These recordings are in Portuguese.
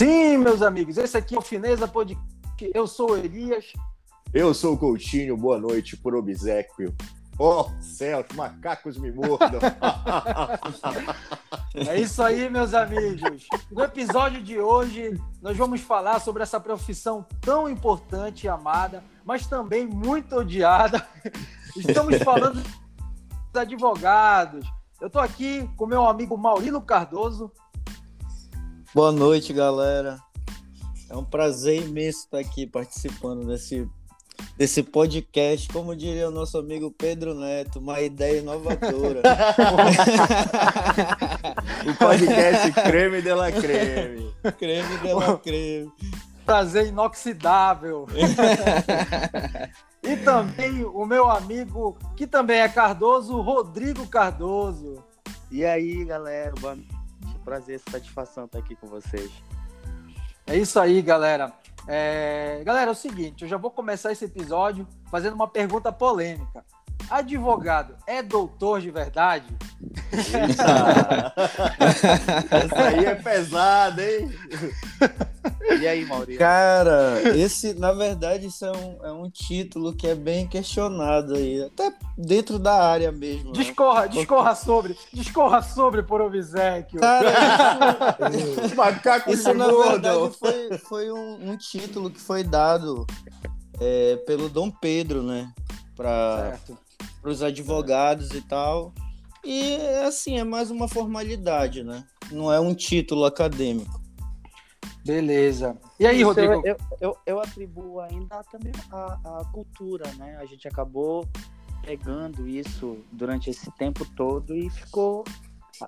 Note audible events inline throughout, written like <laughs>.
Sim, meus amigos, esse aqui é o Fineza Podcast. Eu sou o Elias. Eu sou o Coutinho, boa noite por obsequio. Oh, céus, macacos me mordam. <laughs> é isso aí, meus amigos. No episódio de hoje, nós vamos falar sobre essa profissão tão importante e amada, mas também muito odiada. Estamos <laughs> falando dos advogados. Eu estou aqui com meu amigo Maurino Cardoso. Boa noite, galera. É um prazer imenso estar aqui participando desse, desse podcast. Como diria o nosso amigo Pedro Neto, uma ideia inovadora. <laughs> o podcast Creme de la Creme. Creme de la Creme. Prazer inoxidável. <laughs> e também o meu amigo, que também é Cardoso, Rodrigo Cardoso. E aí, galera, boa prazer, satisfação estar aqui com vocês. É isso aí, galera. É... Galera, é o seguinte, eu já vou começar esse episódio fazendo uma pergunta polêmica. Advogado é doutor de verdade? <laughs> Essa aí é pesada, hein? <laughs> E aí, Maurício? Cara, esse, na verdade, isso é um, é um título que é bem questionado aí, até dentro da área mesmo. Né? Discorra, né? discorra sobre, discorra sobre por obsequio. Cara, <laughs> isso, Macaco isso na verdade foi, foi um, um, título que foi dado é, pelo Dom Pedro, né? Para os advogados e tal. E assim, é mais uma formalidade, né? Não é um título acadêmico. Beleza. E aí, Isso Rodrigo? Eu, eu, eu, atribuo ainda também a, a cultura, né? A gente acabou pegando isso durante esse tempo todo e ficou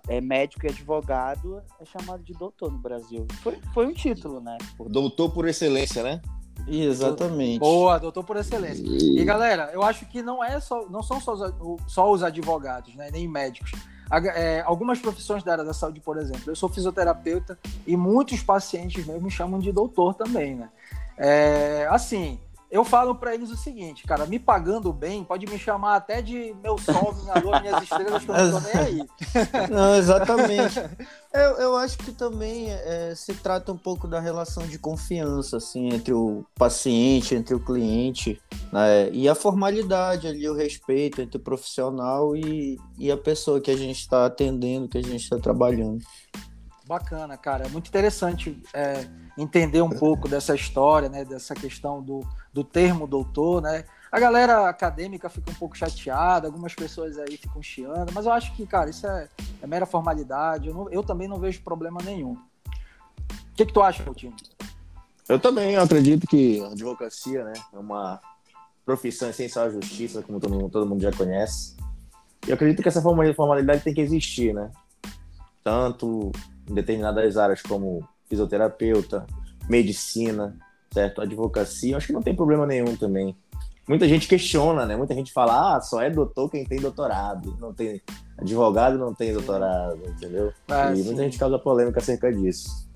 é médico e advogado é chamado de doutor no Brasil. Foi, foi um título, né? Doutor por excelência, né? Exatamente. Boa, doutor por excelência. E galera, eu acho que não é só, não são só os, só os advogados, né, nem médicos. É, algumas profissões da área da saúde, por exemplo, eu sou fisioterapeuta e muitos pacientes mesmo me chamam de doutor também, né? É, assim, eu falo para eles o seguinte, cara, me pagando bem, pode me chamar até de meu sol, minha lua, minhas estrelas, que eu não tô nem aí. <laughs> Não, exatamente. Eu, eu acho que também é, se trata um pouco da relação de confiança, assim, entre o paciente, entre o cliente, né? e a formalidade ali, o respeito entre o profissional e, e a pessoa que a gente está atendendo, que a gente está trabalhando. Bacana, cara. É muito interessante é, entender um pouco dessa história, né? Dessa questão do, do termo doutor, né? A galera acadêmica fica um pouco chateada, algumas pessoas aí ficam chiando, mas eu acho que, cara, isso é, é mera formalidade. Eu, não, eu, também não vejo problema nenhum. O que, que tu acha, Coutinho? Eu também eu acredito que a advocacia, né, é uma profissão essencial à justiça, como todo mundo, todo mundo já conhece. E eu acredito que essa formalidade tem que existir, né? Tanto em determinadas áreas como fisioterapeuta, medicina, certo? Advocacia, acho que não tem problema nenhum também. Muita gente questiona, né? Muita gente fala, ah, só é doutor quem tem doutorado. Não tem advogado, não tem doutorado, entendeu? É, e sim. muita gente causa polêmica acerca disso.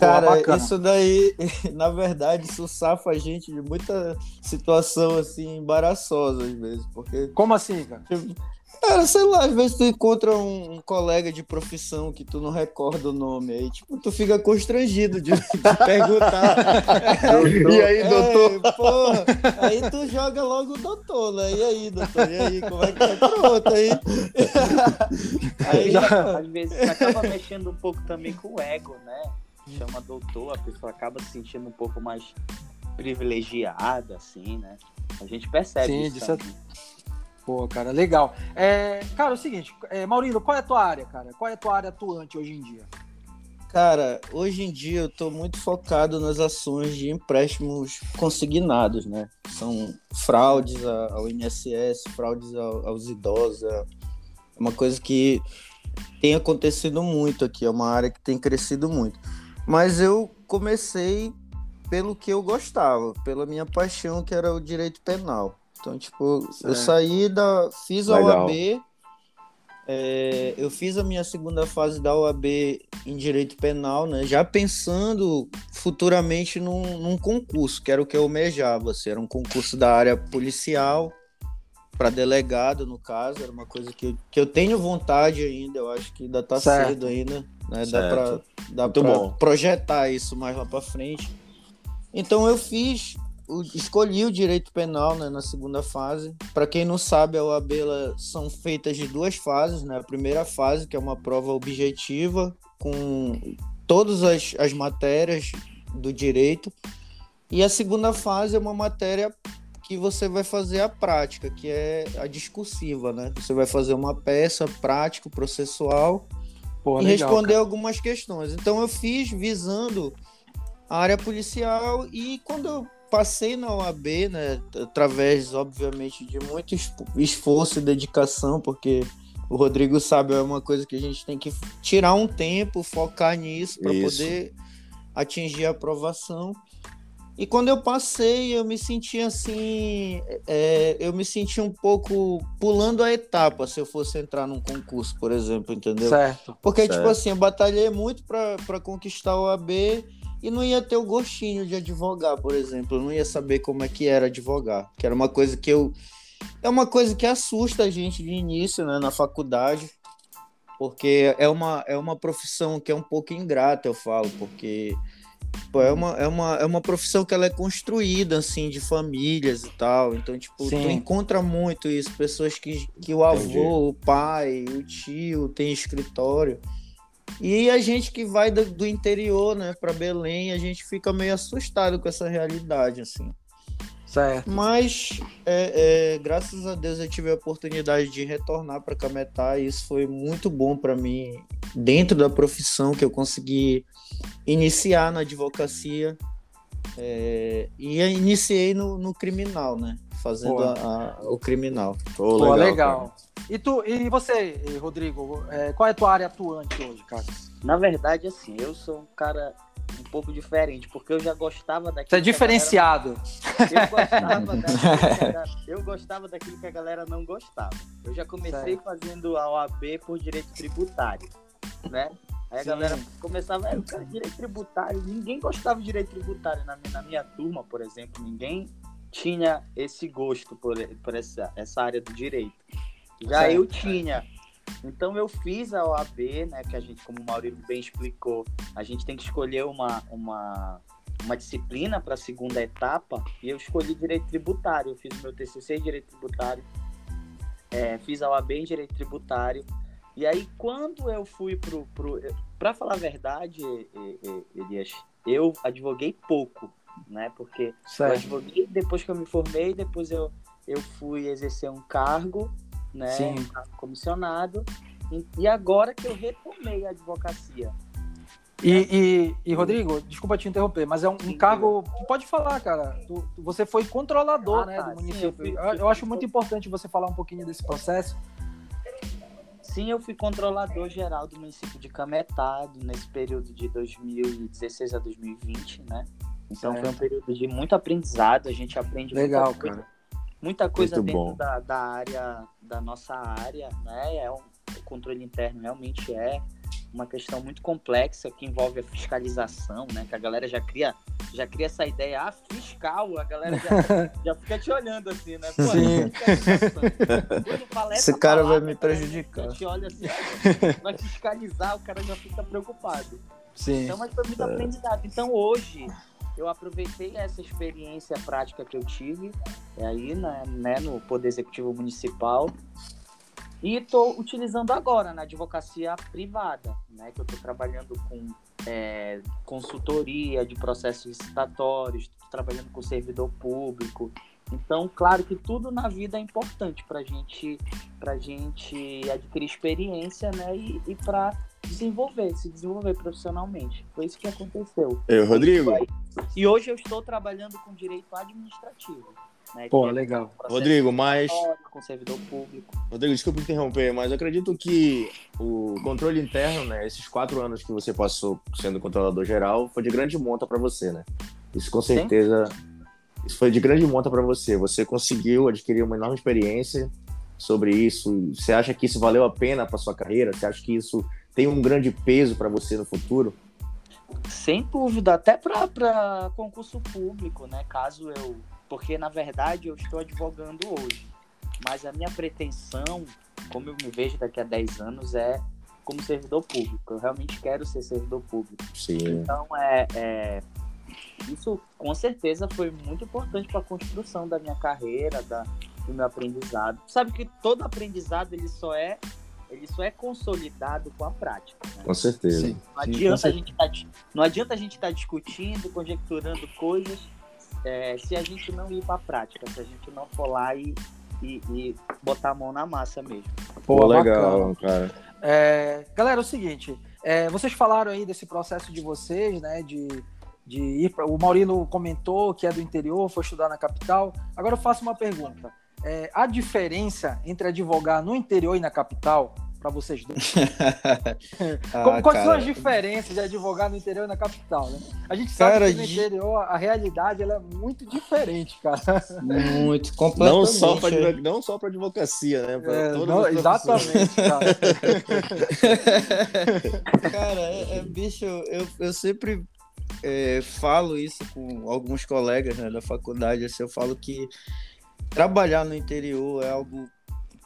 Cara, Pô, isso daí, <laughs> na verdade, isso safa a gente de muita situação assim embaraçosa às vezes, porque Como assim, cara? Tipo, Cara, sei lá, às vezes tu encontra um, um, colega de profissão que tu não recorda o nome aí, tipo, tu fica constrangido de, <laughs> de perguntar. <laughs> e aí, doutor? É, porra, aí tu joga logo o doutor, né? E aí, doutor? E aí, como é que tá? Pronto, aí. aí já, às vezes acaba mexendo um pouco também com o ego, né? Chama doutor, a pessoa acaba se sentindo um pouco mais privilegiada, assim, né? A gente percebe Sim, isso. Sim, Pô, cara, legal. É, cara, é o seguinte, é, Maurino, qual é a tua área, cara? Qual é a tua área atuante hoje em dia? Cara, hoje em dia eu estou muito focado nas ações de empréstimos consignados, né? São fraudes ao INSS, fraudes aos idosos. É uma coisa que tem acontecido muito aqui, é uma área que tem crescido muito. Mas eu comecei pelo que eu gostava, pela minha paixão, que era o direito penal. Então, tipo, eu saí da. Fiz a Legal. OAB. É, eu fiz a minha segunda fase da OAB em direito penal, né? Já pensando futuramente num, num concurso, que era o que eu almejava. Assim, era um concurso da área policial. Para delegado, no caso, era uma coisa que eu, que eu tenho vontade ainda, eu acho que ainda tá Certo. cedo ainda, né? Dá Certo. para dá Muito pra bom. projetar isso mais lá para frente. Então eu fiz, o- escolhi o direito penal né, na segunda fase. Para quem não sabe, a OAB ela, são feitas de duas fases, né? A primeira fase, que é uma prova objetiva, com todas as, as matérias do direito. E a segunda fase é uma matéria que você vai fazer a prática, que é a discursiva, né? Você vai fazer uma peça prático processual Pô, e legal, responder cara. algumas questões. Então eu fiz visando a área policial e quando eu passei na OAB, né, através obviamente de muito esforço e dedicação, porque o Rodrigo sabe é uma coisa que a gente tem que tirar um tempo, focar nisso para poder atingir a aprovação. E quando eu passei, eu me senti assim, é, eu me senti um pouco pulando a etapa se eu fosse entrar num concurso, por exemplo, entendeu? Certo. Porque, Certo. tipo assim, eu batalhei muito pra pra conquistar o AB e não ia ter o gostinho de advogar, por exemplo. Eu não ia saber como é que era advogar. Que era uma coisa que eu. É uma coisa que assusta a gente de início, né, na faculdade. Porque é uma, é uma profissão que é um pouco ingrata, eu falo, porque é, uma, é, uma, é uma profissão que ela é construída, assim, de famílias e tal. Então, tipo, tu Sim. encontra muito isso, pessoas que, que o Entendi. avô, o pai, o tio tem escritório. E a gente que vai do, do interior, né, para Belém, a gente fica meio assustado com essa realidade, assim. Certo. Mas, é, é, graças a Deus, eu tive a oportunidade de retornar para Cametá e isso foi muito bom para mim, dentro da profissão que eu consegui iniciar na advocacia. é, e eu iniciei no, no criminal, né? Fazendo a- a- o criminal. Pô, Pô, legal. legal. E, tu, e você, Rodrigo, é, qual é a tua área atuante hoje, cara? Na verdade, assim, eu sou um cara um pouco diferente, porque eu já gostava daquilo. Você é diferenciado. galera- Eu gostava, <laughs> daquilo que a- eu gostava daquilo que a galera não gostava. Eu já comecei Certo. fazendo a OAB por direito tributário, né? Aí a Sim. galera começava, é, cara, direito tributário, ninguém gostava de direito tributário. Na minha, na minha turma, por exemplo, ninguém tinha esse gosto por, por essa, essa área do direito. Já Certo. eu tinha. Então eu fiz a OAB, né? Que a gente, como o Maurício bem explicou, a gente tem que escolher uma, uma, uma disciplina para a segunda etapa, e eu escolhi direito tributário. Eu fiz o meu TCC em direito tributário, é, fiz a OAB em direito tributário. E aí, quando eu fui pro. pro para falar a verdade, Elias, eu advoguei pouco, né? Porque eu Certo. advoguei depois que eu me formei, depois eu, eu fui exercer um cargo, né? Sim. Um cargo comissionado. E, agora que eu retomei a advocacia. E, e, e, Rodrigo, desculpa te interromper, mas é um, Sim, cargo. Tu pode falar, cara. Tu- tu- você foi controlador Ah, né, tá, do sim, município. eu fui- eu, eu acho muito importante você falar um pouquinho desse processo. Sim, eu fui controlador geral do município de Cametado nesse período de 2016 a 2020, né? Então Certo. foi um período de muito aprendizado, a gente aprende Legal, muita coisa, cara. muita coisa Muito dentro da, da área, da nossa área, né? É um, o controle interno realmente é uma questão muito complexa que envolve a fiscalização, né? Que a galera já cria, já cria essa ideia, ah, fiscal, a galera já, <laughs> já fica te olhando assim, né? Pô, Sim. fala Esse cara vai palavra, me a galera prejudicar. Te olha assim, ah, vai fiscalizar, o cara já fica preocupado. Sim. Então, mas foi muito aprendizado. Então, hoje, eu aproveitei essa experiência prática que eu tive é aí, né, né, no Poder Executivo Municipal e estou utilizando agora na advocacia privada, né, que eu estou trabalhando com é, consultoria de processos licitatórios, tô trabalhando com servidor público. Então, claro que tudo na vida é importante para gente, a gente adquirir experiência né, e, e para desenvolver, se desenvolver profissionalmente. Foi isso que aconteceu. Eu, Rodrigo, E hoje eu estou trabalhando com direito administrativo. Né, Pô, é legal. Rodrigo, mas Com servidor público. Rodrigo, desculpa interromper, mas eu acredito que o controle interno, né, esses quatro anos que você passou sendo controlador geral, foi de grande monta para você, né? Isso com certeza, isso foi de grande monta para você. Você conseguiu adquirir uma enorme experiência sobre isso. Você acha que isso valeu a pena para sua carreira? Você acha que isso tem um grande peso para você no futuro? Sem dúvida, até para concurso público, né? Caso eu. Porque, na verdade, eu estou advogando hoje. mas a minha pretensão, como eu me vejo daqui a 10 anos, é como servidor público. Eu realmente quero ser servidor público. Sim. Então, é, é isso com certeza foi muito importante para a construção da minha carreira, da, do meu aprendizado. Sabe que todo aprendizado ele só é ele só é consolidado com a prática. Né? Com certeza. Sim, não, adianta sim, a gente tá, não adianta a gente estar tá discutindo, conjecturando coisas é, se a gente não ir para a prática, se a gente não for lá e, e, e, botar a mão na massa mesmo. Pô, legal, cara. É, galera, é o seguinte, é, vocês falaram aí desse processo de vocês, né, de, de ir pra, o Maurino comentou que é do interior, foi estudar na capital. Agora eu faço uma pergunta. É, a diferença entre advogar no interior e na capital, para vocês dois? <laughs> ah, Quais cara... são as diferenças de advogar no interior e na capital? Né? A gente sabe cara, que no interior a realidade ela é muito diferente, cara. Muito, completamente. Não só para não só para advocacia, né? Pra é, não, exatamente, cara. <laughs> cara, é, é, bicho, eu, eu sempre é, falo isso com alguns colegas né, da faculdade, assim, eu falo que trabalhar no interior é algo,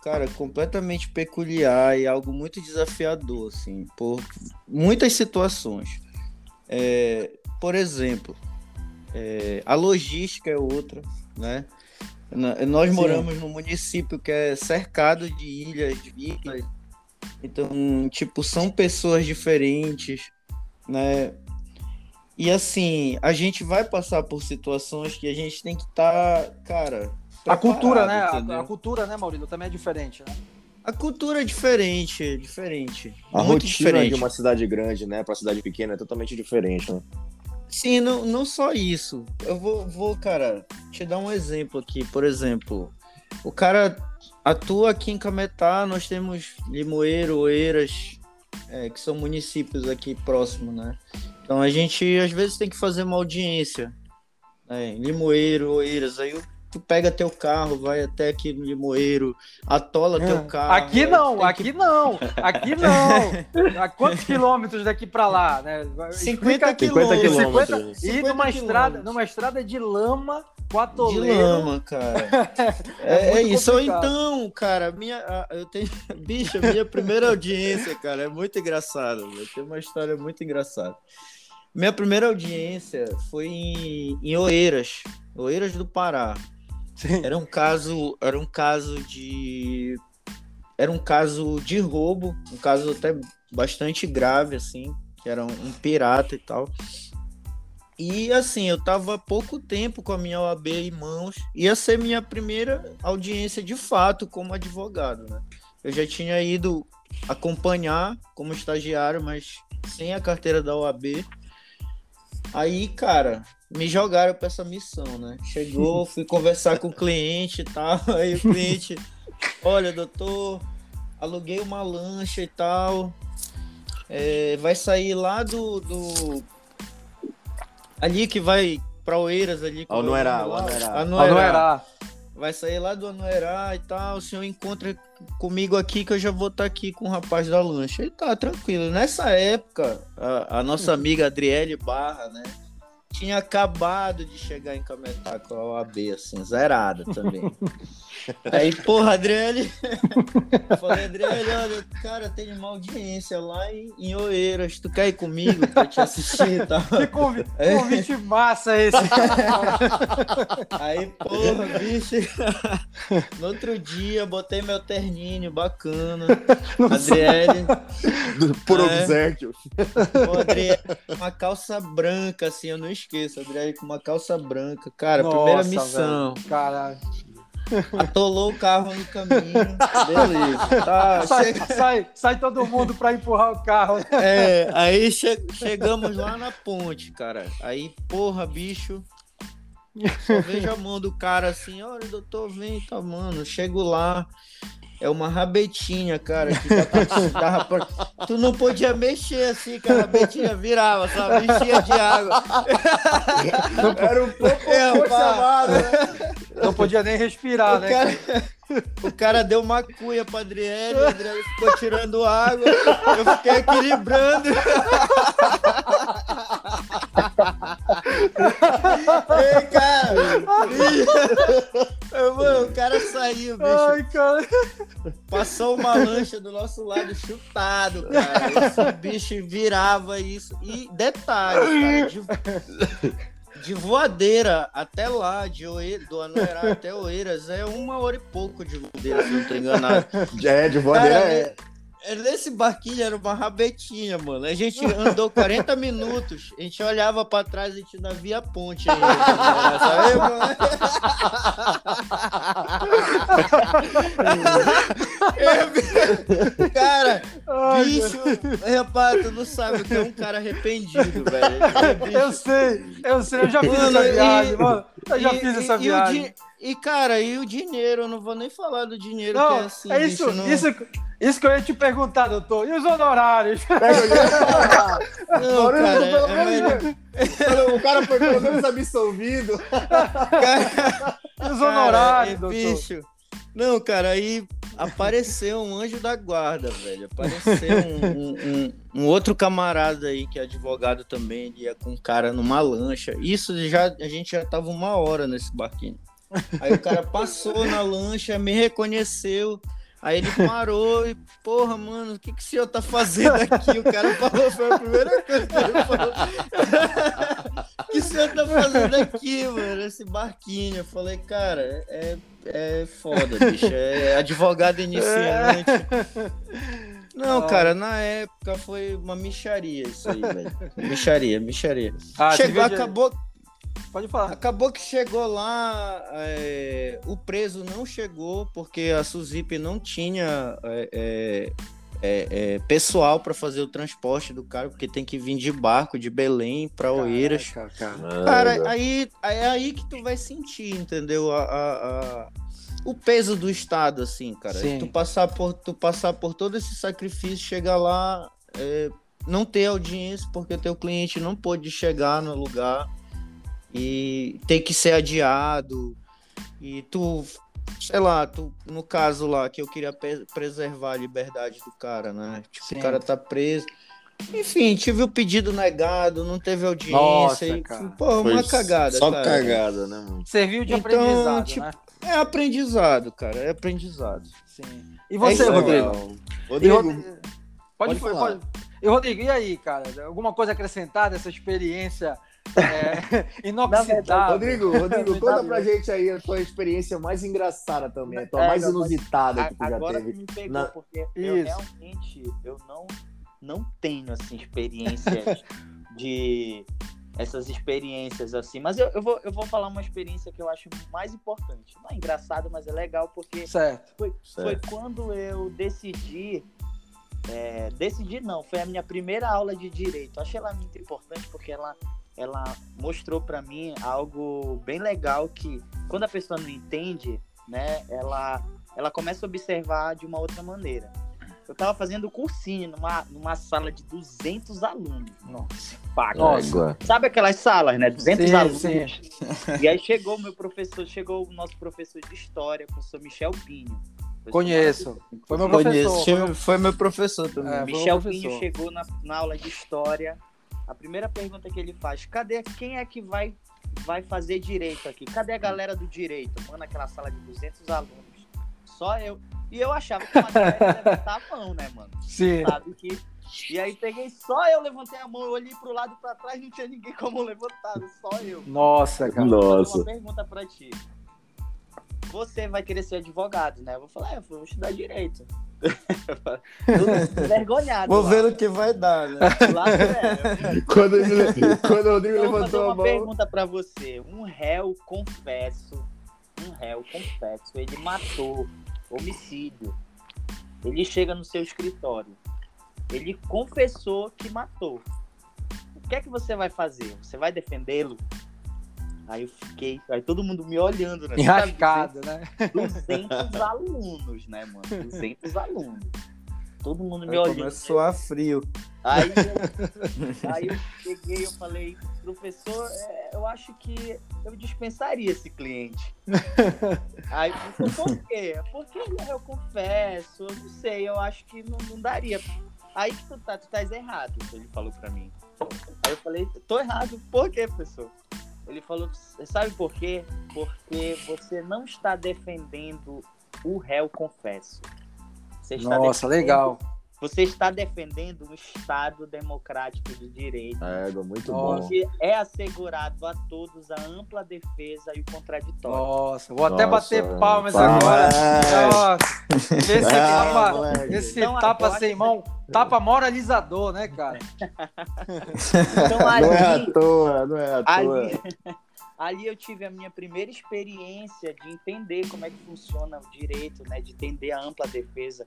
cara, completamente peculiar e algo muito desafiador, assim, por muitas situações. É, por exemplo, é, a logística é outra, né? Nós Sim. moramos num município que é cercado de ilhas, de ilhas. Então, tipo, são pessoas diferentes, né? E assim, a gente vai passar por situações que a gente tem que estar, tá, cara, a cultura, né? A, a, cultura, né, Maurício, também é diferente, né? A cultura é diferente, é diferente. A Muito rotina diferente. de uma cidade grande, né, para cidade pequena é totalmente diferente, né? Sim, não, não só isso. Eu vou, vou, cara, te dar um exemplo aqui. Por exemplo, o cara atua aqui em Cametá, nós temos Limoeiro, Oeiras, é, que são municípios aqui próximos, né? Então a gente às vezes tem que fazer uma audiência. Né? Limoeiro, Oeiras, aí o tu pega teu carro, vai até aqui no Limoeiro, atola teu é. carro. Aqui não, aqui que... não, aqui não. A quantos quilômetros daqui para lá, né? 50 quilômetros. 50, e numa estrada, numa estrada de lama, com atoleiro. De lama, cara. <laughs> é, é, é isso. Complicado. Então, cara, minha, eu tenho, <laughs> bicho, minha primeira audiência, cara, é muito engraçado. Tem uma história muito engraçada. Minha primeira audiência foi em, em Oeiras, Oeiras do Pará. Sim. Era um caso, era um caso de era um caso de roubo, um caso até bastante grave assim, que era um, um pirata e tal. E assim, eu tava há pouco tempo com a minha OAB em mãos, ia ser minha primeira audiência de fato como advogado, né? Eu já tinha ido acompanhar como estagiário, mas sem a carteira da OAB. Aí, cara, me jogaram para essa missão, né? Chegou, <laughs> fui conversar com o cliente e tal. <laughs> Aí o cliente, olha, doutor, aluguei uma lancha e tal. É, vai sair lá do, do. Ali que vai para Oeiras ali. Anuerá, Anuerá. Anuerá. Vai sair lá do Anuerá e tal. O senhor encontra comigo aqui que eu já vou estar tá aqui com o rapaz da lancha. E tá, tranquilo. Nessa época, a, a nossa amiga Adriele Barra, né? Tinha acabado de chegar em Cametá com a OAB, assim, zerada também. <laughs> Aí, porra, Adriele. <laughs> Falei, Adriele, olha, cara, tem uma audiência lá em, em Oeiras. Tu quer ir comigo pra te assistir e tal? <laughs> Que convite, é. convite massa esse. Aí, porra, bicho. No outro dia, botei meu terninho bacana. Adriele. Por é, obséquio. Pô, Adriele, uma calça branca, assim, eu não esqueço. Adriele com uma calça branca. Cara, Nossa, primeira missão. Velho, caralho. Atolou o carro no caminho. Beleza. Tá, <laughs> sai, chega... sai, sai, todo mundo para empurrar o carro. É, aí che chegamos lá na ponte, cara. Aí, porra, bicho. Só vejo a mão do cara assim, olha, doutor, vem, tá, mano. Chego lá, é uma rabetinha, cara, que dá pra, Tu não podia mexer assim, que a rabetinha virava, sabe? Enchia de água. Era um pouco é, chamado, né? Não podia nem respirar, o né? Cara, <laughs> o cara deu uma cuia pra Adriele, a Adriele ficou tirando água, eu fiquei equilibrando. <laughs> Ei, cara! Mano, o cara saiu, bicho. Ai, cara. Passou uma lancha do nosso lado chutado, cara. Esse bicho virava isso. E detalhe, cara, de, de voadeira até lá, de Oeiras, do Anoerá até Oeiras, é uma hora e pouco de voadeira, se não tô enganado. É, de voadeira Cara, é. É, Nesse barquinho era uma rabetinha, mano. A gente andou 40 <laughs> minutos, a gente olhava pra trás e a gente não via a ponte ainda. <laughs> Sabe, mano? Cara, Ai, bicho, rapaz, tu não sabe o que é um cara arreprendido, velho. É. Eu sei, eu sei, eu já fiz Mano, essa e- viagem, mano. Eu já E- fiz e- essa e viagem. di- E, cara, e o dinheiro? Eu não vou nem falar do dinheiro, Não, que é assim, é isso, bicho, não... isso, isso que eu ia te perguntar, doutor. E os honorários? <laughs> Pega o dinheiro. Não, cara, é O cara foi pelo menos absolvido. cara, <laughs> E os honorários, Cara, é, doutor? bicho. Não, cara, aí apareceu um anjo da guarda, velho. Apareceu um, um- um- outro camarada aí, que é advogado também, ele ia com um cara numa lancha. Isso já, a gente já tava uma hora nesse barquinho. Aí o cara passou na lancha, me reconheceu. Aí ele parou e, porra, mano, o que, que o senhor tá fazendo aqui? O cara falou, foi a primeira coisa que ele falou. O <laughs> que o senhor tá fazendo aqui, mano? Esse barquinho. Eu falei, cara, é, é foda, bicho. É advogado iniciante. Não, Ah. cara, na época foi uma micharia isso aí, velho. Micharia, micharia. Ah, Chegou, de- acabou, Pode falar. Acabou que chegou lá, é, o preso não chegou, porque a Suzip não tinha é, é, é, é, pessoal para fazer o transporte do cara, porque tem que vir de barco de Belém para Oeiras. Cara. Aí, aí é aí que tu vai sentir, entendeu? A, a- a- o peso do Estado, assim, cara. Sim. Tu passar, por, tu passar por todo esse sacrifício, chegar lá, é, não ter audiência, porque teu cliente não pôde chegar no lugar e ter que ser adiado. E tu, sei lá, tu, no caso lá, que eu queria preservar a liberdade do cara, né? Tipo, Sim. o cara tá preso. Enfim, tive o pedido negado, não teve audiência. Nossa, e, cara. pô, uma Foi cagada, Só cara. cagada, né, mano? Serviu de Então, aprendizado, tipo, né? É aprendizado, cara, é aprendizado. Sim. E você, isso aí, Rodrigo? Rodrigo, Rodrigo- Pode, pode falar. pode. E Rodrigo, e aí, cara? Alguma coisa a acrescentar dessa experiência é, <laughs> inoxidável? Rodrigo, Rodrigo, conta pra gente aí a tua experiência mais engraçada também, a tua É, mais não, inusitada que tu já Agora teve. tu me pegou, na- porque eu Isso. realmente eu não, não tenho assim, experiências <laughs> de essas experiências assim, mas eu, eu, vou, eu vou falar uma experiência que eu acho mais importante. Não é engraçado, mas é legal porque Certo. foi, foi Certo. quando eu decidi. é, decidi não, foi a minha primeira aula de direito. Achei ela muito importante porque ela, ela mostrou para mim algo bem legal que quando a pessoa não entende, né, ela, ela começa a observar de uma outra maneira. Eu tava fazendo cursinho numa, numa sala de 200 alunos. Nossa. Pá, Nossa. Sabe aquelas salas, né? 200 Sim, alunos. sim. <laughs> E aí chegou o meu professor, chegou o nosso professor de história, o professor Michel Pinho. Conheço. Foi meu professor. Conheço, foi meu- professor também. É, Michel o professor. Pinho chegou na, na aula de história. A primeira pergunta que ele faz: cadê quem é que vai, vai fazer direito aqui? Cadê a galera do direito? Mano, aquela sala de 200 alunos. Só eu. E eu achava que uma galera ia levantar a mão, né, mano? Sim. Sabe que. E aí peguei, só eu levantei a mão, eu olhei pro lado e pra trás, não tinha ninguém com a mão levantada, só eu. Nossa, cara. Vou fazer Nossa. uma pergunta pra ti. Você vai querer ser advogado, né? Eu vou falar, é, eu vou estudar direito. Tudo envergonhado. Vou lá. ver o que vai dar, né? Lá é. Quando, ele- quando o Rodrigo Então, eu vou fazer levantou a uma mão. pergunta pra você. Um réu confesso, um réu confesso, ele matou, homicídio. Ele chega no seu escritório. Ele confessou que matou. O que é que você vai fazer? Você vai defendê-lo? Aí eu fiquei, aí todo mundo me olhando, né? Enrascado, né? 200 alunos, né, mano? 200 alunos. Todo mundo me olhando. começar a frio. Aí eu, <laughs> aí eu cheguei, eu falei, professor, é, eu acho que eu dispensaria esse cliente. Aí ele falou, por quê? Porque eu confesso, eu não sei, eu acho que não, não daria. Aí que tu tá, tu tá errado, ele falou pra mim. Aí eu falei, tô errado, por quê, professor? Ele falou, sabe por quê? Porque você não está defendendo o réu confesso. Você Nossa, legal. Você está defendendo um Estado democrático de direito. É, muito bom. Onde é assegurado a todos a ampla defesa e o contraditório. Nossa, vou até Nossa, bater palmas agora. Nossa, esse <laughs> é, tapa, esse então, tapa sem mão, tapa moralizador, né, cara? então, ali, não é à toa, não é à toa. Ali, ali eu tive a minha primeira experiência de entender como é que funciona o direito, né, de entender a ampla defesa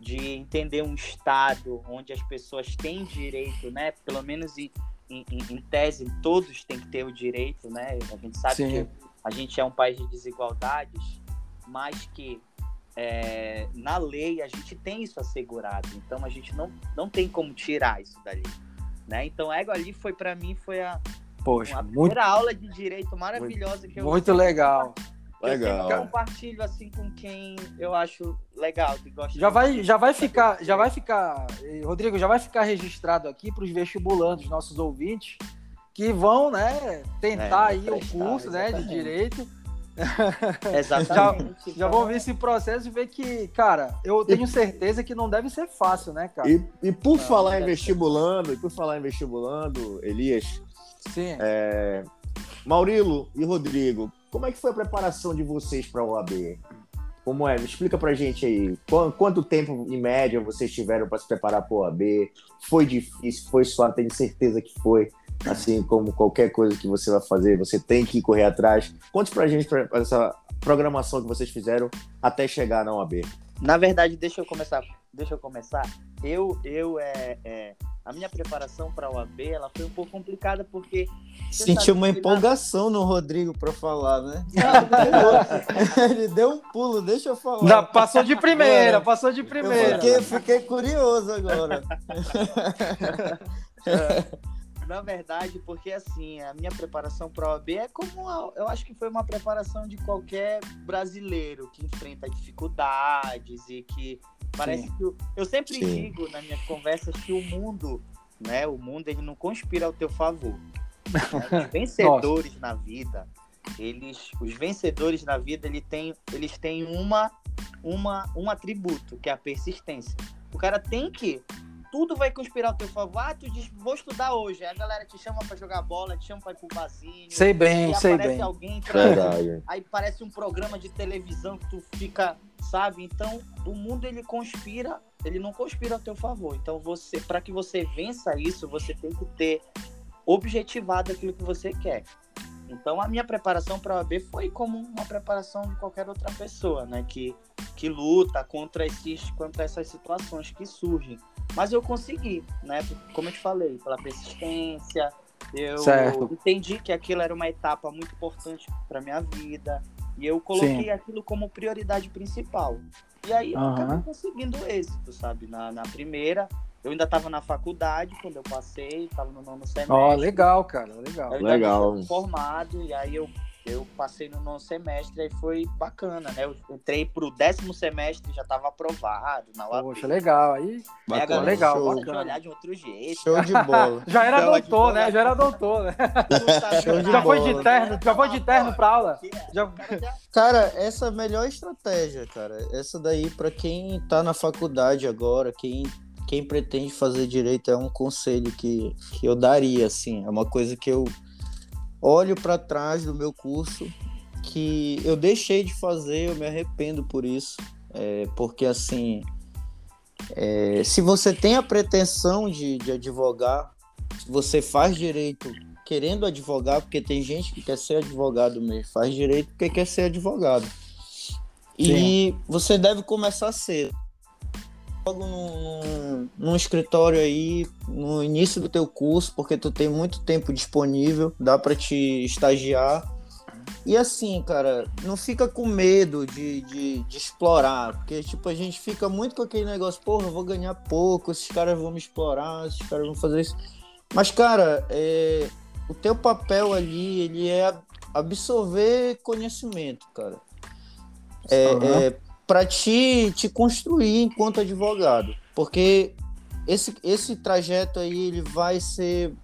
de entender um Estado onde as pessoas têm direito, né? Pelo menos em, em, em tese, todos têm que ter o direito, né? A gente sabe Sim. que a gente é um país de desigualdades, mas que é, na lei a gente tem isso assegurado. Então a gente não, não tem como tirar isso dali, né? Então ego ali foi para mim foi a Poxa, a primeira muito, aula de direito maravilhosa que eu muito legal. Legal. Eu compartilho assim com quem eu acho legal, que gosta. Já vai, já vai ficar, já vai ficar, Rodrigo, já vai ficar registrado aqui para os vestibulandos, nossos ouvintes, que vão, né, tentar é, aí prestar, o curso, exatamente. né, de direito. Exatamente. <laughs> já, já vão ver esse processo e ver que, cara, eu tenho certeza que não deve ser fácil, né, cara? E, e por não, falar em vestibulando, ser. e por falar em vestibulando, Elias, Sim. É, Maurilo e Rodrigo, como é que foi a preparação de vocês para a OAB? Como é? Explica pra gente aí. Quanto tempo, em média, vocês tiveram para se preparar para a OAB? Foi difícil? Foi suave? Tenho certeza que foi. Assim como qualquer coisa que você vai fazer, você tem que correr atrás. Conte pra gente pra essa programação que vocês fizeram até chegar na OAB. Na verdade, deixa eu começar. Deixa eu começar. Eu, eu é, é a minha preparação para a UAB ela foi um pouco complicada porque senti uma empolgação na... no Rodrigo para falar, né? <laughs> Ele deu um pulo, deixa eu falar. Não, passou de primeira, passou de primeira. Eu fiquei, fiquei curioso agora. <laughs> na verdade, porque assim, a minha preparação para a OAB é como a, eu acho que foi uma preparação de qualquer brasileiro que enfrenta dificuldades e que parece Sim. que eu, eu sempre Sim. digo nas minhas conversas que o mundo, né, o mundo ele não conspira ao teu favor. Né? Os <laughs> vencedores na vida, eles, os vencedores na vida, ele tem, eles têm uma, uma, um atributo que é a persistência. O cara tem que tudo vai conspirar ao teu favor. Ah, tu diz, vou estudar hoje. Aí a galera te chama pra jogar bola, te chama pra ir pro barzinho. Sei bem, sei bem. alguém. Verdade. Aí parece um programa de televisão que tu fica, sabe? Então, o mundo ele conspira, ele não conspira ao teu favor. Então, você, para que você vença isso, você tem que ter objetivado aquilo que você quer. Então, a minha preparação para a OAB foi como uma preparação de qualquer outra pessoa, né? Que, que luta contra, esses, contra essas situações que surgem. Mas eu consegui, né? Como eu te falei, pela persistência, eu certo. entendi que aquilo era uma etapa muito importante para minha vida e eu coloquei Sim. aquilo como prioridade principal. E aí eu uhum. acabei conseguindo êxito, sabe? Na, na primeira, eu ainda estava na faculdade quando eu passei, estava no nono semestre. Ó, oh, legal, cara, legal. Eu legal. formado e aí eu eu passei no nono semestre e foi bacana, né? Eu entrei pro décimo semestre já estava aprovado na UAB. Poxa, legal. Aí, bacana, legal, show. bacana. olhar de outro jeito. Show de bola. <laughs> já era doutor, né? Já era doutor, né? já foi de terno, já foi de terno pra aula. Já... Cara, essa é a melhor estratégia, cara. Essa daí para quem tá na faculdade agora, quem quem pretende fazer direito é um conselho que, que eu daria, assim. É uma coisa que eu olho para trás do meu curso que eu deixei de fazer, eu me arrependo por isso, é, porque assim, é, se você tem a pretensão de, de advogar, você faz direito querendo advogar, porque tem gente que quer ser advogado mesmo, faz direito porque quer ser advogado. E Sim. você deve começar cedo logo num, num, escritório aí no início do teu curso, porque tu tem muito tempo disponível, dá para te estagiar. E assim, cara, não fica com medo de, de, de, explorar, porque tipo, a gente fica muito com aquele negócio, porra, eu vou ganhar pouco, esses caras vão me explorar, esses caras vão fazer isso. Mas, cara, é, o teu papel ali, ele é absorver conhecimento, cara. É, uhum. é para te, te construir enquanto advogado. Porque esse, esse trajeto aí, ele vai ser.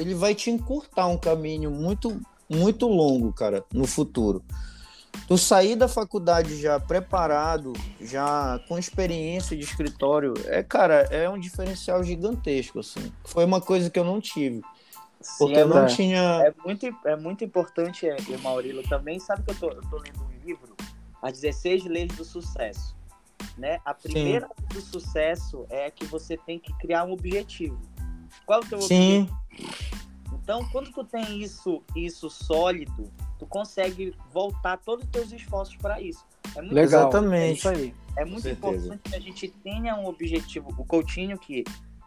Ele vai te encurtar um caminho muito, muito longo, cara, no futuro. Tu sair da faculdade já preparado, já com experiência de escritório, é, cara, é um diferencial gigantesco, assim. Foi uma coisa que eu não tive. Porque Sim, eu não é. tinha. É muito, é muito importante, é, e Maurilo, também. Sabe que eu tô, eu tô lendo um livro, As 16 Leis do Sucesso. Né? A primeira lei do sucesso é que você tem que criar um objetivo. Qual é o teu Sim, objetivo? Então, quando tu tem isso, isso sólido, tu consegue voltar todos os teus esforços para isso. É muito, Legal. Exatamente. É isso aí. é muito importante que a gente tenha um objetivo. O Coutinho, que,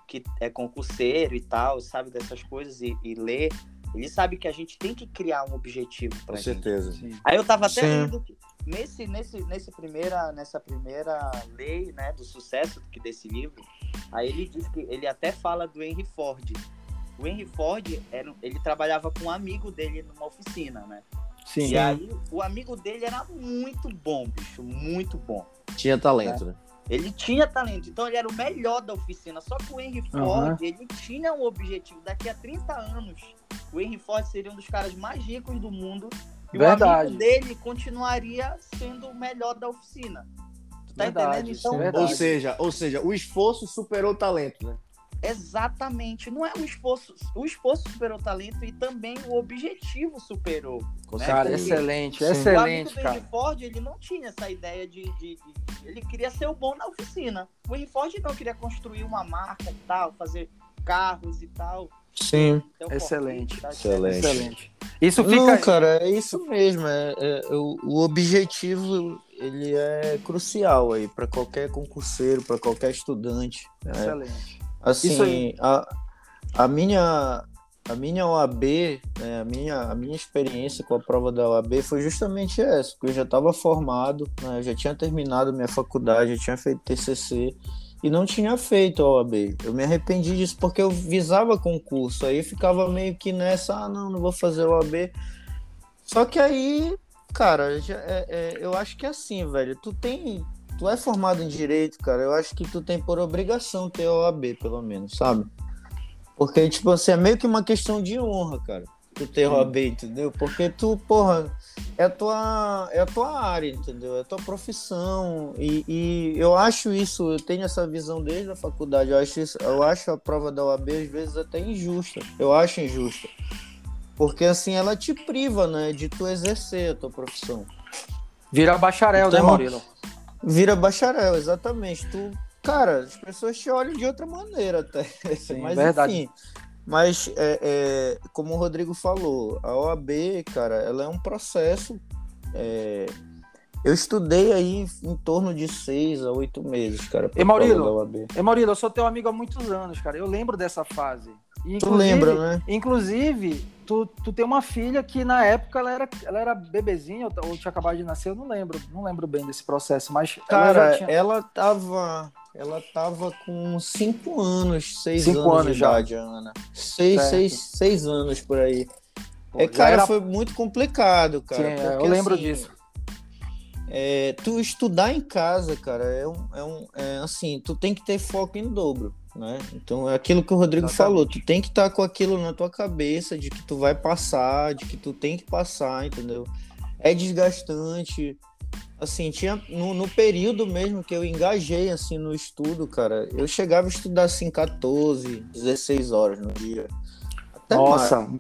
que é concurseiro e tal, sabe dessas coisas e, e lê, ele sabe que a gente tem que criar um objetivo Com pra gente. certeza. Sim. Aí eu tava até Sim. lendo que nesse, nesse, nesse primeira, nessa primeira lei né, do sucesso que desse livro, aí ele diz que ele até fala do Henry Ford. O Henry Ford era, ele trabalhava com um amigo dele numa oficina, né? Sim. E aí o amigo dele era muito bom, bicho, muito bom. Tinha talento, né? Ele tinha talento, então ele era o melhor da oficina. Só que o Henry Ford, Aham. ele tinha um objetivo. Daqui a 30 anos, o Henry Ford seria um dos caras mais ricos do mundo. E o Verdade. amigo dele continuaria sendo o melhor da oficina. Tu tá Verdade, entendendo? isso Então, é. Ou seja, ou seja, o esforço superou o talento, né? exatamente. Não é o esforço. O esforço superou o talento e também o objetivo superou. Com Né? Cara, certeza. excelente, Sim. o amigo excelente, do cara. Ford, ele não tinha essa ideia de, de- de- Ele queria ser o bom na oficina. O Henry Ford não queria construir uma marca e tal, fazer carros e tal. Sim. um Excelente. Tá? Excelente. Excelente. Isso fica. Não, cara, é isso mesmo. É, é- o, o objetivo ele é crucial aí para qualquer concurseiro, para qualquer estudante. né? Excelente. Assim, Isso aí. a, a minha a minha OAB, né, a minha a minha experiência com a prova da OAB foi justamente essa, porque eu já estava formado, né, eu já tinha terminado minha faculdade, já tinha feito TCC e não tinha feito a OAB. Eu me arrependi disso porque eu visava concurso, aí ficava meio que nessa, ah, não, não vou fazer a OAB. Só que aí, cara, já- é- é, eu acho que é assim, velho, tu tem tu é formado em direito, cara, eu acho que tu tem por obrigação ter a OAB, pelo menos, sabe? Porque, tipo assim, é meio que uma questão de honra, cara. Tu ter OAB, entendeu? Porque tu, porra, é a tua, é a tua área, entendeu? É a tua profissão. E, e eu acho isso, eu tenho essa visão desde a faculdade. Eu acho, isso, eu acho a prova da OAB, às vezes, até injusta. Eu acho injusta. Porque, assim, ela te priva, né, de tu exercer a tua profissão. Vira bacharel, né, Então, Murilo? Vira bacharel, exatamente. Tu, cara, as pessoas te olham de outra maneira até. <laughs> Sim, Mas verdade. enfim. Mas é, é, como o Rodrigo falou, a OAB, cara, ela é um processo. é, eu estudei aí em torno de seis a oito meses, cara. E, OAB. E, Murilo, eu sou teu amigo há muitos anos, cara. Eu lembro dessa fase. E, Tu lembra, né? Inclusive, tu, tu tem uma filha que na época ela era, ela era bebezinha ou, tinha acabado de nascer, eu não lembro, não lembro bem desse processo, mas ela Cara, já tinha... ela tava. Ela tava com cinco anos, seis Cinco anos, anos de já. idade, Ana. Seis, Certo. seis, seis anos por aí. Pô, é, cara, era- foi muito complicado, cara. Sim, é, eu porque, lembro assim, disso. É, tu estudar em casa, cara, é um, é um é assim, tu tem que ter foco em dobro, né? Então é aquilo que o Rodrigo Exatamente. falou, tu tem que estar com aquilo na tua cabeça de que tu vai passar, de que tu tem que passar, entendeu? É desgastante. Assim, tinha no, no período mesmo que eu engajei assim no estudo, cara, eu chegava a estudar assim 14, 16 horas no dia. Até Nossa, mais,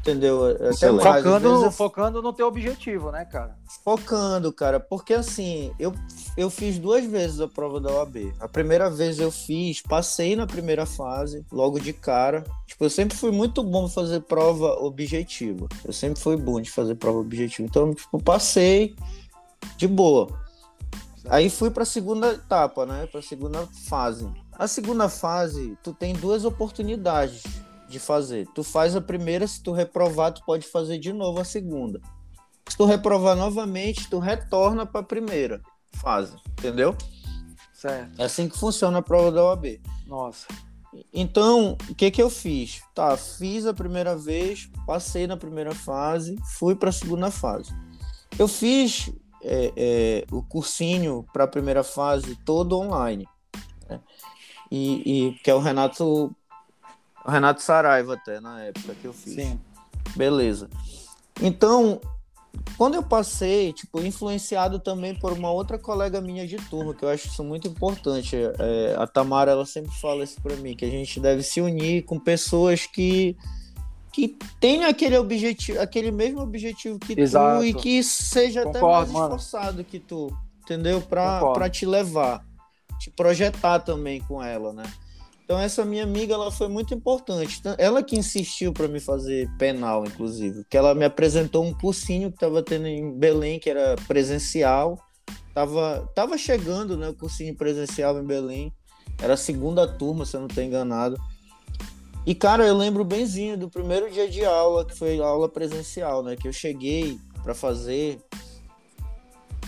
entendeu? Até mais. Focando, eu focando no teu objetivo, né, cara? Focando, cara, porque assim, eu, eu fiz duas vezes a prova da OAB. A primeira vez eu fiz, passei na primeira fase, logo de cara. Tipo, eu sempre fui muito bom fazer prova objetiva. Eu sempre fui bom de fazer prova objetiva. Então, tipo, passei de boa. Aí fui pra segunda etapa, né? Pra segunda fase. A segunda fase, tu tem duas oportunidades de fazer. Tu faz a primeira, se tu reprovar, tu pode fazer de novo a segunda. Se tu reprovar novamente, tu retorna para a primeira fase, entendeu? Certo. É assim que funciona a prova da OAB. Nossa. Então, o que que eu fiz? Tá, fiz a primeira vez, passei na primeira fase, fui para a segunda fase. Eu fiz é, é, o cursinho para a primeira fase todo online, né? e, e que é o Renato, o Renato Saraiva até na época que eu fiz. Sim. Beleza. Então, quando eu passei, tipo, influenciado também por uma outra colega minha de turma, que eu acho isso muito importante. É, a Tamara, ela sempre fala isso para mim, que a gente deve se unir com pessoas que que tenham aquele objetivo, aquele mesmo objetivo que Exato. tu e que seja Concordo, até mais mano. esforçado que tu, entendeu? Pra, pra te levar, te projetar também com ela, né? Então essa minha amiga, ela foi muito importante. Ela que insistiu para me fazer penal, inclusive, que ela me apresentou um cursinho que estava tendo em Belém, que era presencial. Tava, tava chegando, né, o cursinho presencial em Belém. Era a segunda turma, se eu não estou enganado. E, cara, eu lembro benzinho do primeiro dia de aula, que foi a aula presencial, né? Que eu cheguei para fazer.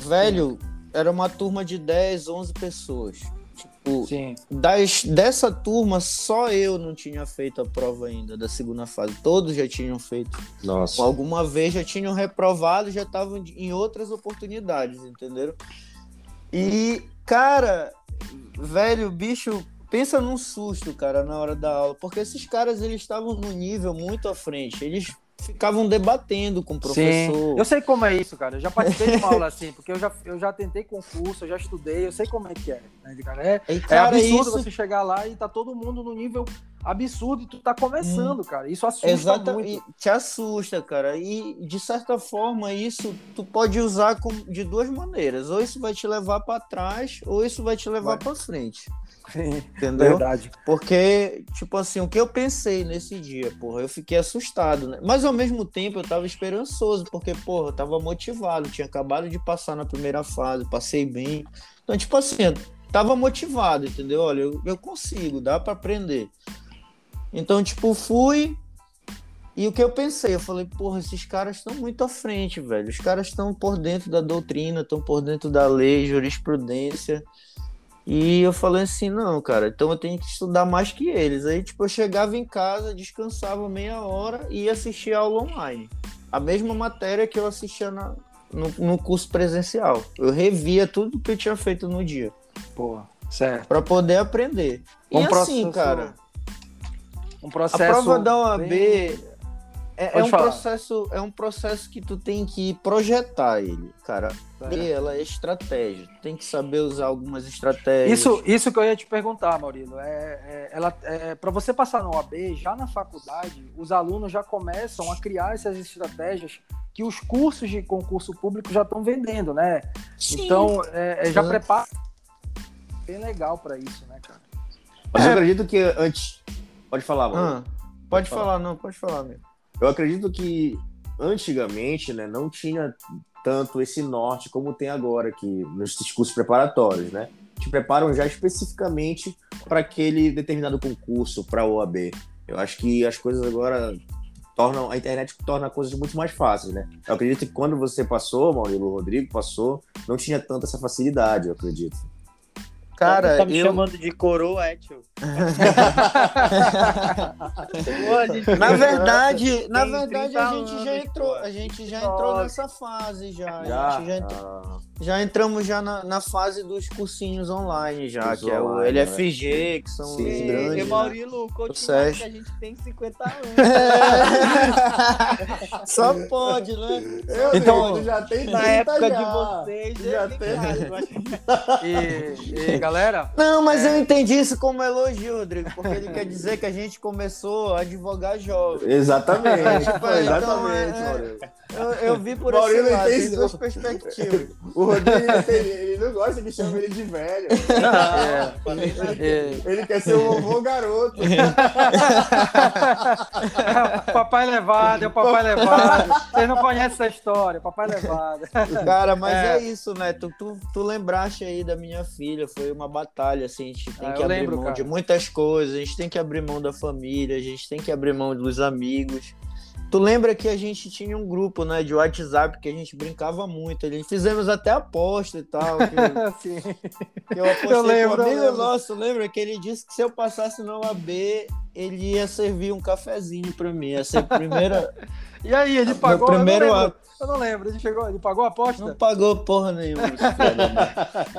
Velho, era uma turma de 10, 11 pessoas. Tipo, Sim. das, dessa turma, só eu não tinha feito a prova ainda da segunda fase. Todos já tinham feito. Nossa. Alguma vez já tinham reprovado, já estavam em outras oportunidades, entenderam? E, cara, velho, bicho, pensa num susto, cara, na hora da aula. Porque esses caras, eles estavam num nível muito à frente. Eles ficavam debatendo com o professor. Sim. Eu sei como é isso, cara. Eu já participei de uma aula assim, porque eu já, eu já tentei concurso, eu já estudei, eu sei como é que é. né, Cara, é, E, é cara, absurdo isso- você chegar lá e tá todo mundo no nível absurdo e tu tá começando, cara. Isso assusta Exata, muito. te assusta, cara. E de certa forma, isso tu pode usar com- de duas maneiras. Ou isso vai te levar para trás, ou isso vai te levar para frente. Entendeu? verdade. Porque, tipo assim, o que eu pensei nesse dia, porra, eu fiquei assustado, né? Mas ao mesmo tempo eu tava esperançoso, porque, porra, eu tava motivado, tinha acabado de passar na primeira fase, passei bem. Então, tipo assim, tava motivado, entendeu? Olha, eu, eu consigo, dá pra aprender. Então, tipo, fui. E o que eu pensei? Eu falei, porra, esses caras estão muito à frente, velho. Os caras estão por dentro da doutrina, estão por dentro da lei, jurisprudência. E eu falei assim, não, cara, então eu tenho que estudar mais que eles. Aí, tipo, eu chegava em casa, descansava meia hora e ia assistir aula online. A mesma matéria que eu assistia na- no, no curso presencial. Eu revia tudo que eu tinha feito no dia, Pô, certo. para poder aprender. E assim, cara, Um a processo. prova da OAB bem- é, é um falar. processo, é um processo que tu tem que projetar ele, cara. E ela é estratégia. Tu tem que saber usar algumas estratégias. Isso, isso que eu ia te perguntar, Maurílio. É, é, ela, é, para você passar no OAB, já na faculdade, os alunos já começam a criar essas estratégias que os cursos de concurso público já estão vendendo, né? Sim. Então, é, é, já prepara bem legal para isso, né, cara? Mas É. eu acredito que antes. Pode falar, mano. Ah, pode falar. falar, não, pode falar, meu. Eu acredito que antigamente, né, não tinha tanto esse norte como tem agora aqui nos cursos preparatórios, né? Te preparam já especificamente para aquele determinado concurso, para a OAB. Eu acho que as coisas agora tornam a internet torna coisas muito mais fáceis, né? Eu acredito que quando você passou, Maurílio o Rodrigo passou, não tinha tanta essa facilidade, eu acredito. Cara, tá me eu... chamando de coroa, é, tio? <laughs> Na verdade, na verdade 30 a gente já entrou, a gente já entrou nessa fase já. Já, A gente já, entrou- ah, já entramos já na, na fase dos cursinhos online já, Dos que é o online, né? LFG, que são Sim, os grandes. e né? Maurílio, continua Sérgio. que a gente tem 50 anos. <laughs> Só pode, né? Eu, Então- Deus, já tem Na 30 época já. de vocês, Já é tem. <laughs> E, e, galera, Não, mas eu entendi isso como elogio, Rodrigo, porque ele quer dizer que a gente começou a advogar jovem. Exatamente, <laughs> Tipo, foi então, exatamente, é- Maurílio. Eu, eu vi por Maurílio esse lado, tem duas perspectivas. <laughs> O Rodrigo, ele, ele não gosta que chame ele de velho. e- <laughs> Ele quer ser o vovô garoto. <laughs> papai levado, é o papai levado. Vocês não conhecem essa história, papai levado. Cara, mas é, É. isso, né? Tu, tu, tu lembraste aí da minha filha, foi uma batalha, assim, a gente tem Ah, que abrir lembro, mão cara. de muitas coisas, a gente tem que abrir mão da família, a gente tem que abrir mão dos amigos. Tu lembra que a gente tinha um grupo, né, de WhatsApp que a gente brincava muito ali. Fizemos até aposta e tal. Que, <laughs> Assim. que eu apostei Eu lembro, com um amigo nosso, lembra? Que ele disse que se eu passasse no AB, ele ia servir um cafezinho pra mim. Essa é a primeira. E aí, ele pagou? Meu primeiro eu, não lembro, eu não lembro, ele chegou, ele pagou a aposta? Não pagou porra nenhuma. <laughs>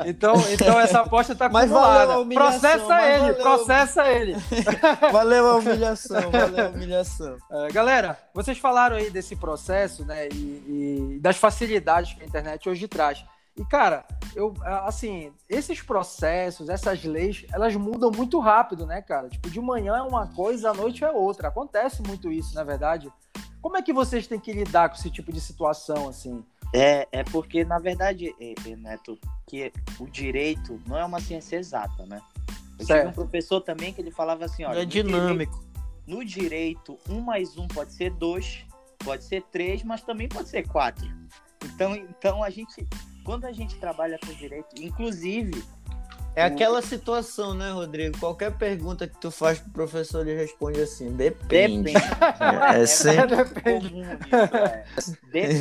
Então, então essa aposta tá acumulada. humilhação, processa ele, valeu. processa ele. <laughs> valeu a humilhação, valeu a humilhação. É, galera, vocês falaram aí desse processo, né, e, e das facilidades que a internet hoje traz. E, cara, eu, assim, esses processos, essas leis, elas mudam muito rápido, né, cara? Tipo, de manhã é uma coisa, à noite é outra. Acontece muito isso, na verdade. Como é que vocês têm que lidar com esse tipo de situação, assim? É, é porque, na verdade, é, é, Neto, que o direito não é uma ciência exata, né? Eu tive um Certo. professor também que ele falava assim, olha, É no direito- dinâmico. no direito, um mais um pode ser dois, pode ser três, mas também pode ser quatro. Então, então a gente, quando a gente trabalha com direito, inclusive, É aquela situação, né, Rodrigo? Qualquer pergunta que tu faz pro professor, ele responde assim: depende. depende. É sempre. Depende. comum isso, é. Depende.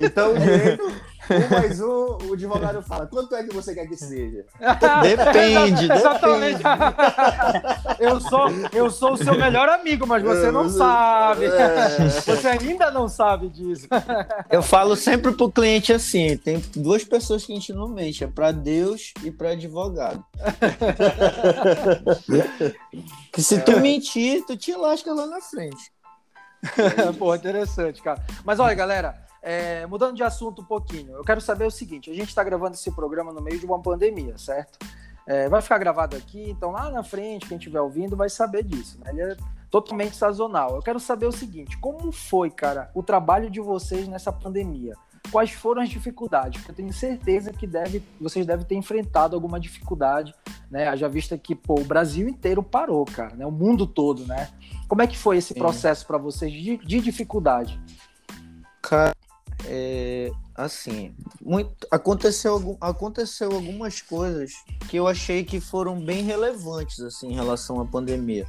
Então, o um mais um, o advogado fala, quanto é que você quer que seja? Depende, <laughs> Exatamente. eu, sou, eu sou o seu melhor amigo, mas você não sabe. É. Você ainda não sabe disso. Eu falo sempre pro cliente assim: tem duas pessoas que a gente não mente, é pra Deus e pra advogado. que se tu mentir, tu te lasca lá na frente. Pô, interessante, cara. Mas olha, galera, é, mudando de assunto um pouquinho, eu quero saber o seguinte: a gente está gravando esse programa no meio de uma pandemia, certo? É, vai ficar gravado aqui, então lá na frente, quem estiver ouvindo vai saber disso. Né? Ele é totalmente sazonal. Eu quero saber o seguinte: como foi, cara, o trabalho de vocês nessa pandemia? Quais foram as dificuldades? Porque eu tenho certeza que deve, vocês devem ter enfrentado alguma dificuldade, né? Haja vista que pô, o Brasil inteiro parou, cara, né? O mundo todo, né? Como é que foi esse processo para vocês de, de dificuldade? Cara, é, assim, muito, aconteceu, aconteceu algumas coisas que eu achei que foram bem relevantes assim, em relação à pandemia.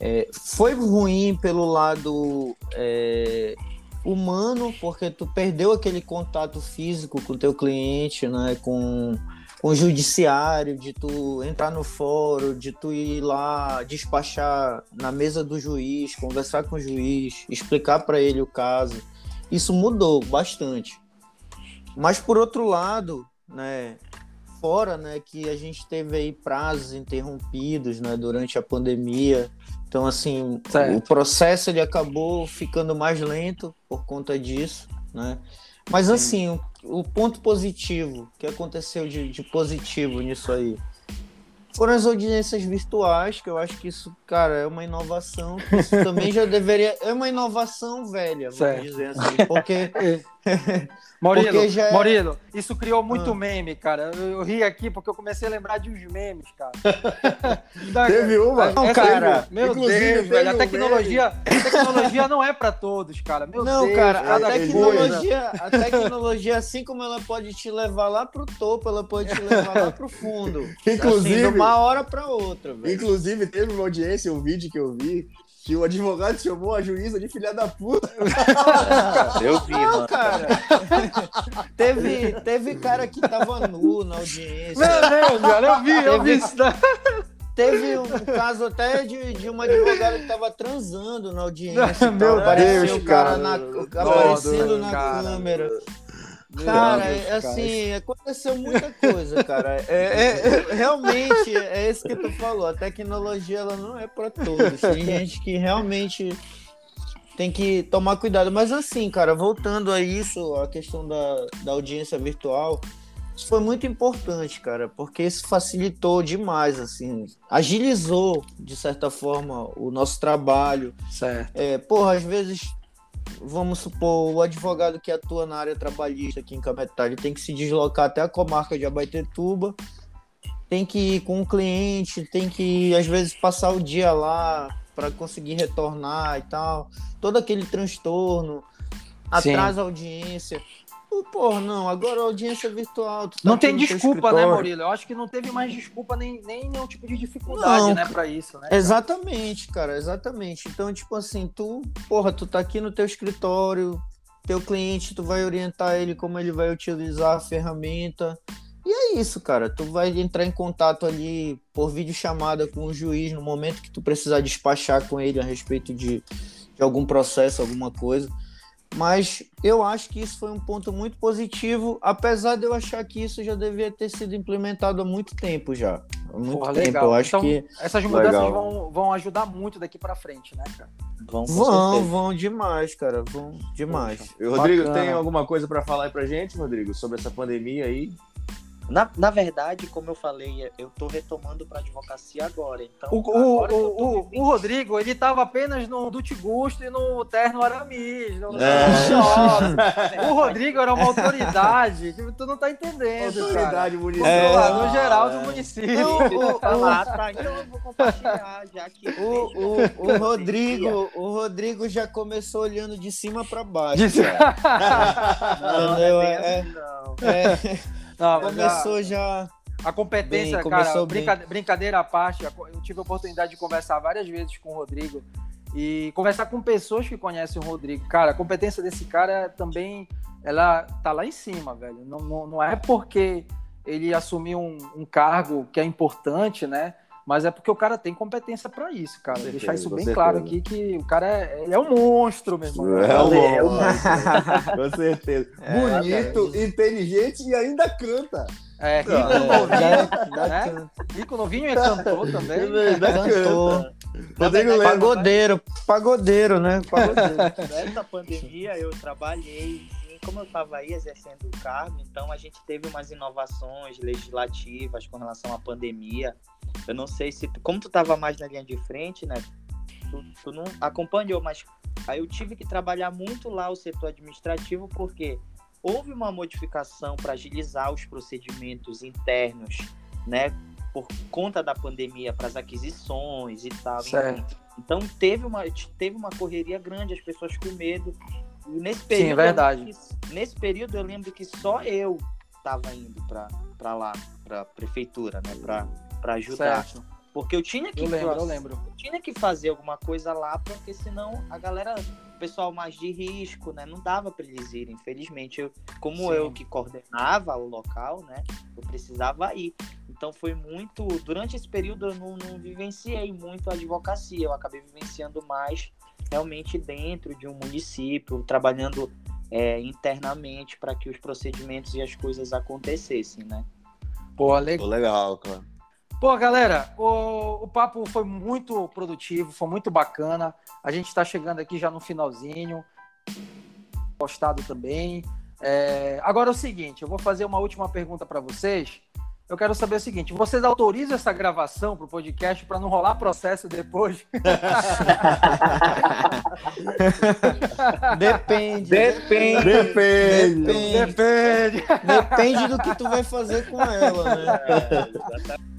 É, foi ruim pelo lado é, humano, porque tu perdeu aquele contato físico com o teu cliente, né, com, com o judiciário, de tu entrar no fórum, de tu ir lá despachar na mesa do juiz, conversar com o juiz, explicar para ele o caso isso mudou bastante. Mas por outro lado, né, fora, né, que a gente teve aí prazos interrompidos, né, durante a pandemia. Então assim, Certo. o processo ele acabou ficando mais lento por conta disso, né? Mas assim, o, o ponto positivo que aconteceu de, de positivo nisso aí foram as audiências virtuais, que eu acho que isso, cara, é uma inovação. Isso também já deveria. É uma inovação velha, vamos Certo. dizer assim. Porque. <laughs> <laughs> Murilo, já é- Murilo, isso criou muito Ah. meme, cara. Eu, eu ri aqui porque eu comecei a lembrar de uns memes, cara. <laughs> Da- Teve uma? Não, cara. Meu Inclusive, Deus, teve velho. A um tecnologia, a tecnologia não é pra todos, cara. Meu não, Deus, cara, a coisa. tecnologia, a tecnologia, assim como ela pode te levar lá pro topo, ela pode te levar lá pro fundo. <laughs> Inclusive- assim, de uma hora pra outra, velho. Inclusive, teve uma audiência, um vídeo que eu vi, que o advogado chamou a juíza de filha da puta. <laughs> Eu vi, Não, mano. cara. <laughs> teve, teve cara que tava nu na audiência. Meu Deus, cara, eu vi, eu vi isso. daí. Teve um caso até de, de uma advogada que tava transando na audiência. Meu Meu Deus, o cara, cara. na, aparecendo na cara. câmera. Meu Cara, Deus, é cara. assim, aconteceu muita coisa, cara. É, é- é- realmente, é isso que tu falou. A tecnologia, ela não é para todos. Tem gente que realmente tem que tomar cuidado. Mas assim, cara, voltando a isso, a questão da, da audiência virtual, isso foi muito importante, cara, porque isso facilitou demais, assim, agilizou, de certa forma, o nosso trabalho. Certo. É, porra, às vezes, vamos supor, o advogado que atua na área trabalhista aqui em Cametá, ele tem que se deslocar até a comarca de Abaetetuba, tem que ir com o cliente, tem que, às vezes, passar o dia lá para conseguir retornar e tal. Todo aquele transtorno, atrasa a audiência. Pô, Porra, não, agora a audiência é virtual. tu tá Não tem desculpa, né. Murilo? Eu acho que não teve mais desculpa nem, nem nenhum tipo de dificuldade, Não, né, pra isso, né? Exatamente, cara, exatamente. Então, tipo assim, tu, porra, tu tá aqui no teu escritório, teu cliente, tu vai orientar ele como ele vai utilizar a ferramenta. E é isso, cara. Tu vai entrar em contato ali por videochamada com o juiz no momento que tu precisar despachar com ele a respeito de, de algum processo, alguma coisa. Mas eu acho que isso foi um ponto muito positivo, apesar de eu achar que isso já devia ter sido implementado há muito tempo já. Há muito Porra, tempo. legal. Eu acho Então, que Essas mudanças Legal. vão, vão ajudar muito daqui pra frente, né, cara? Vão, vão, vão demais, cara. Vão demais. E o Rodrigo, Bacana. tem alguma coisa pra falar aí pra gente, Rodrigo, sobre essa pandemia aí? Na, na verdade, como eu falei, eu tô retomando pra advocacia agora. Então, O, o, agora o, o, o Rodrigo, ele tava apenas no Dute Gusto e no Terno Aramis. No É. <laughs> O Rodrigo era uma autoridade. que Tu não tá entendendo, cara. Autoridade municipal. Controlador É. geral do município. O- o- Ah, tá. Então eu vou compartilhar, já que. O, o, o Rodrigo, o Rodrigo já começou olhando de cima para baixo. Disse- <laughs> Não, não é bem É. assim, não. É, Não, começou já. A competência, Bem, cara, brinca- brincadeira à parte, eu tive a oportunidade de conversar várias vezes com o Rodrigo e conversar com pessoas que conhecem o Rodrigo. Cara, a competência desse cara também, ela tá lá em cima, velho. Não, não, não é porque ele assumiu um, um cargo que é importante, né? Mas é porque o cara tem competência pra isso, cara. Com Deixar certeza, isso bem certeza. claro aqui que o cara é, é um monstro, meu irmão. É um É um monstro. Com certeza. É, Bonito, inteligente e ainda canta. É, rico É, novinho, né? Rico novinho e cantor também. Ainda cantou. canta. Rodrigo lembra. Pagodeiro, pagodeiro, né? Pagodeiro. <laughs> Nessa pandemia eu trabalhei, e como eu estava aí exercendo o cargo, então a gente teve umas inovações legislativas com relação à pandemia. Eu não sei se, como tu estava mais na linha de frente, né? Tu, tu não acompanhou, mas aí eu tive que trabalhar muito lá o setor administrativo porque houve uma modificação para agilizar os procedimentos internos, né? Por conta da pandemia para as aquisições e tal. Certo. Então teve uma, teve uma correria grande, as pessoas com medo. E nesse período, Sim, verdade. que- nesse período eu lembro que só eu estava indo para lá, para a prefeitura, né, para ajudar. Certo. Porque eu tinha que Eu lembro, eu lembro. eu tinha que fazer alguma coisa lá, porque senão a galera, o pessoal mais de risco, né, não dava para eles irem. Infelizmente, eu, como Sim. eu que coordenava o local, né, eu precisava ir. Então foi muito. Durante esse período eu não, não vivenciei muito a advocacia, eu acabei vivenciando mais realmente dentro de um município, trabalhando é, internamente para que os procedimentos e as coisas acontecessem, né? Pô, legal. Pô, legal, cara. Pô, galera, o, o papo foi muito produtivo, foi muito bacana. A gente está chegando aqui já no finalzinho. Postado também. É, agora é o seguinte, eu vou fazer uma última pergunta para vocês. Eu quero saber o seguinte: vocês autorizam essa gravação para o podcast para não rolar processo depois? Depende. Depende. Depende. Depende. Depende. Depende do que tu vai fazer com ela, né? É, exatamente.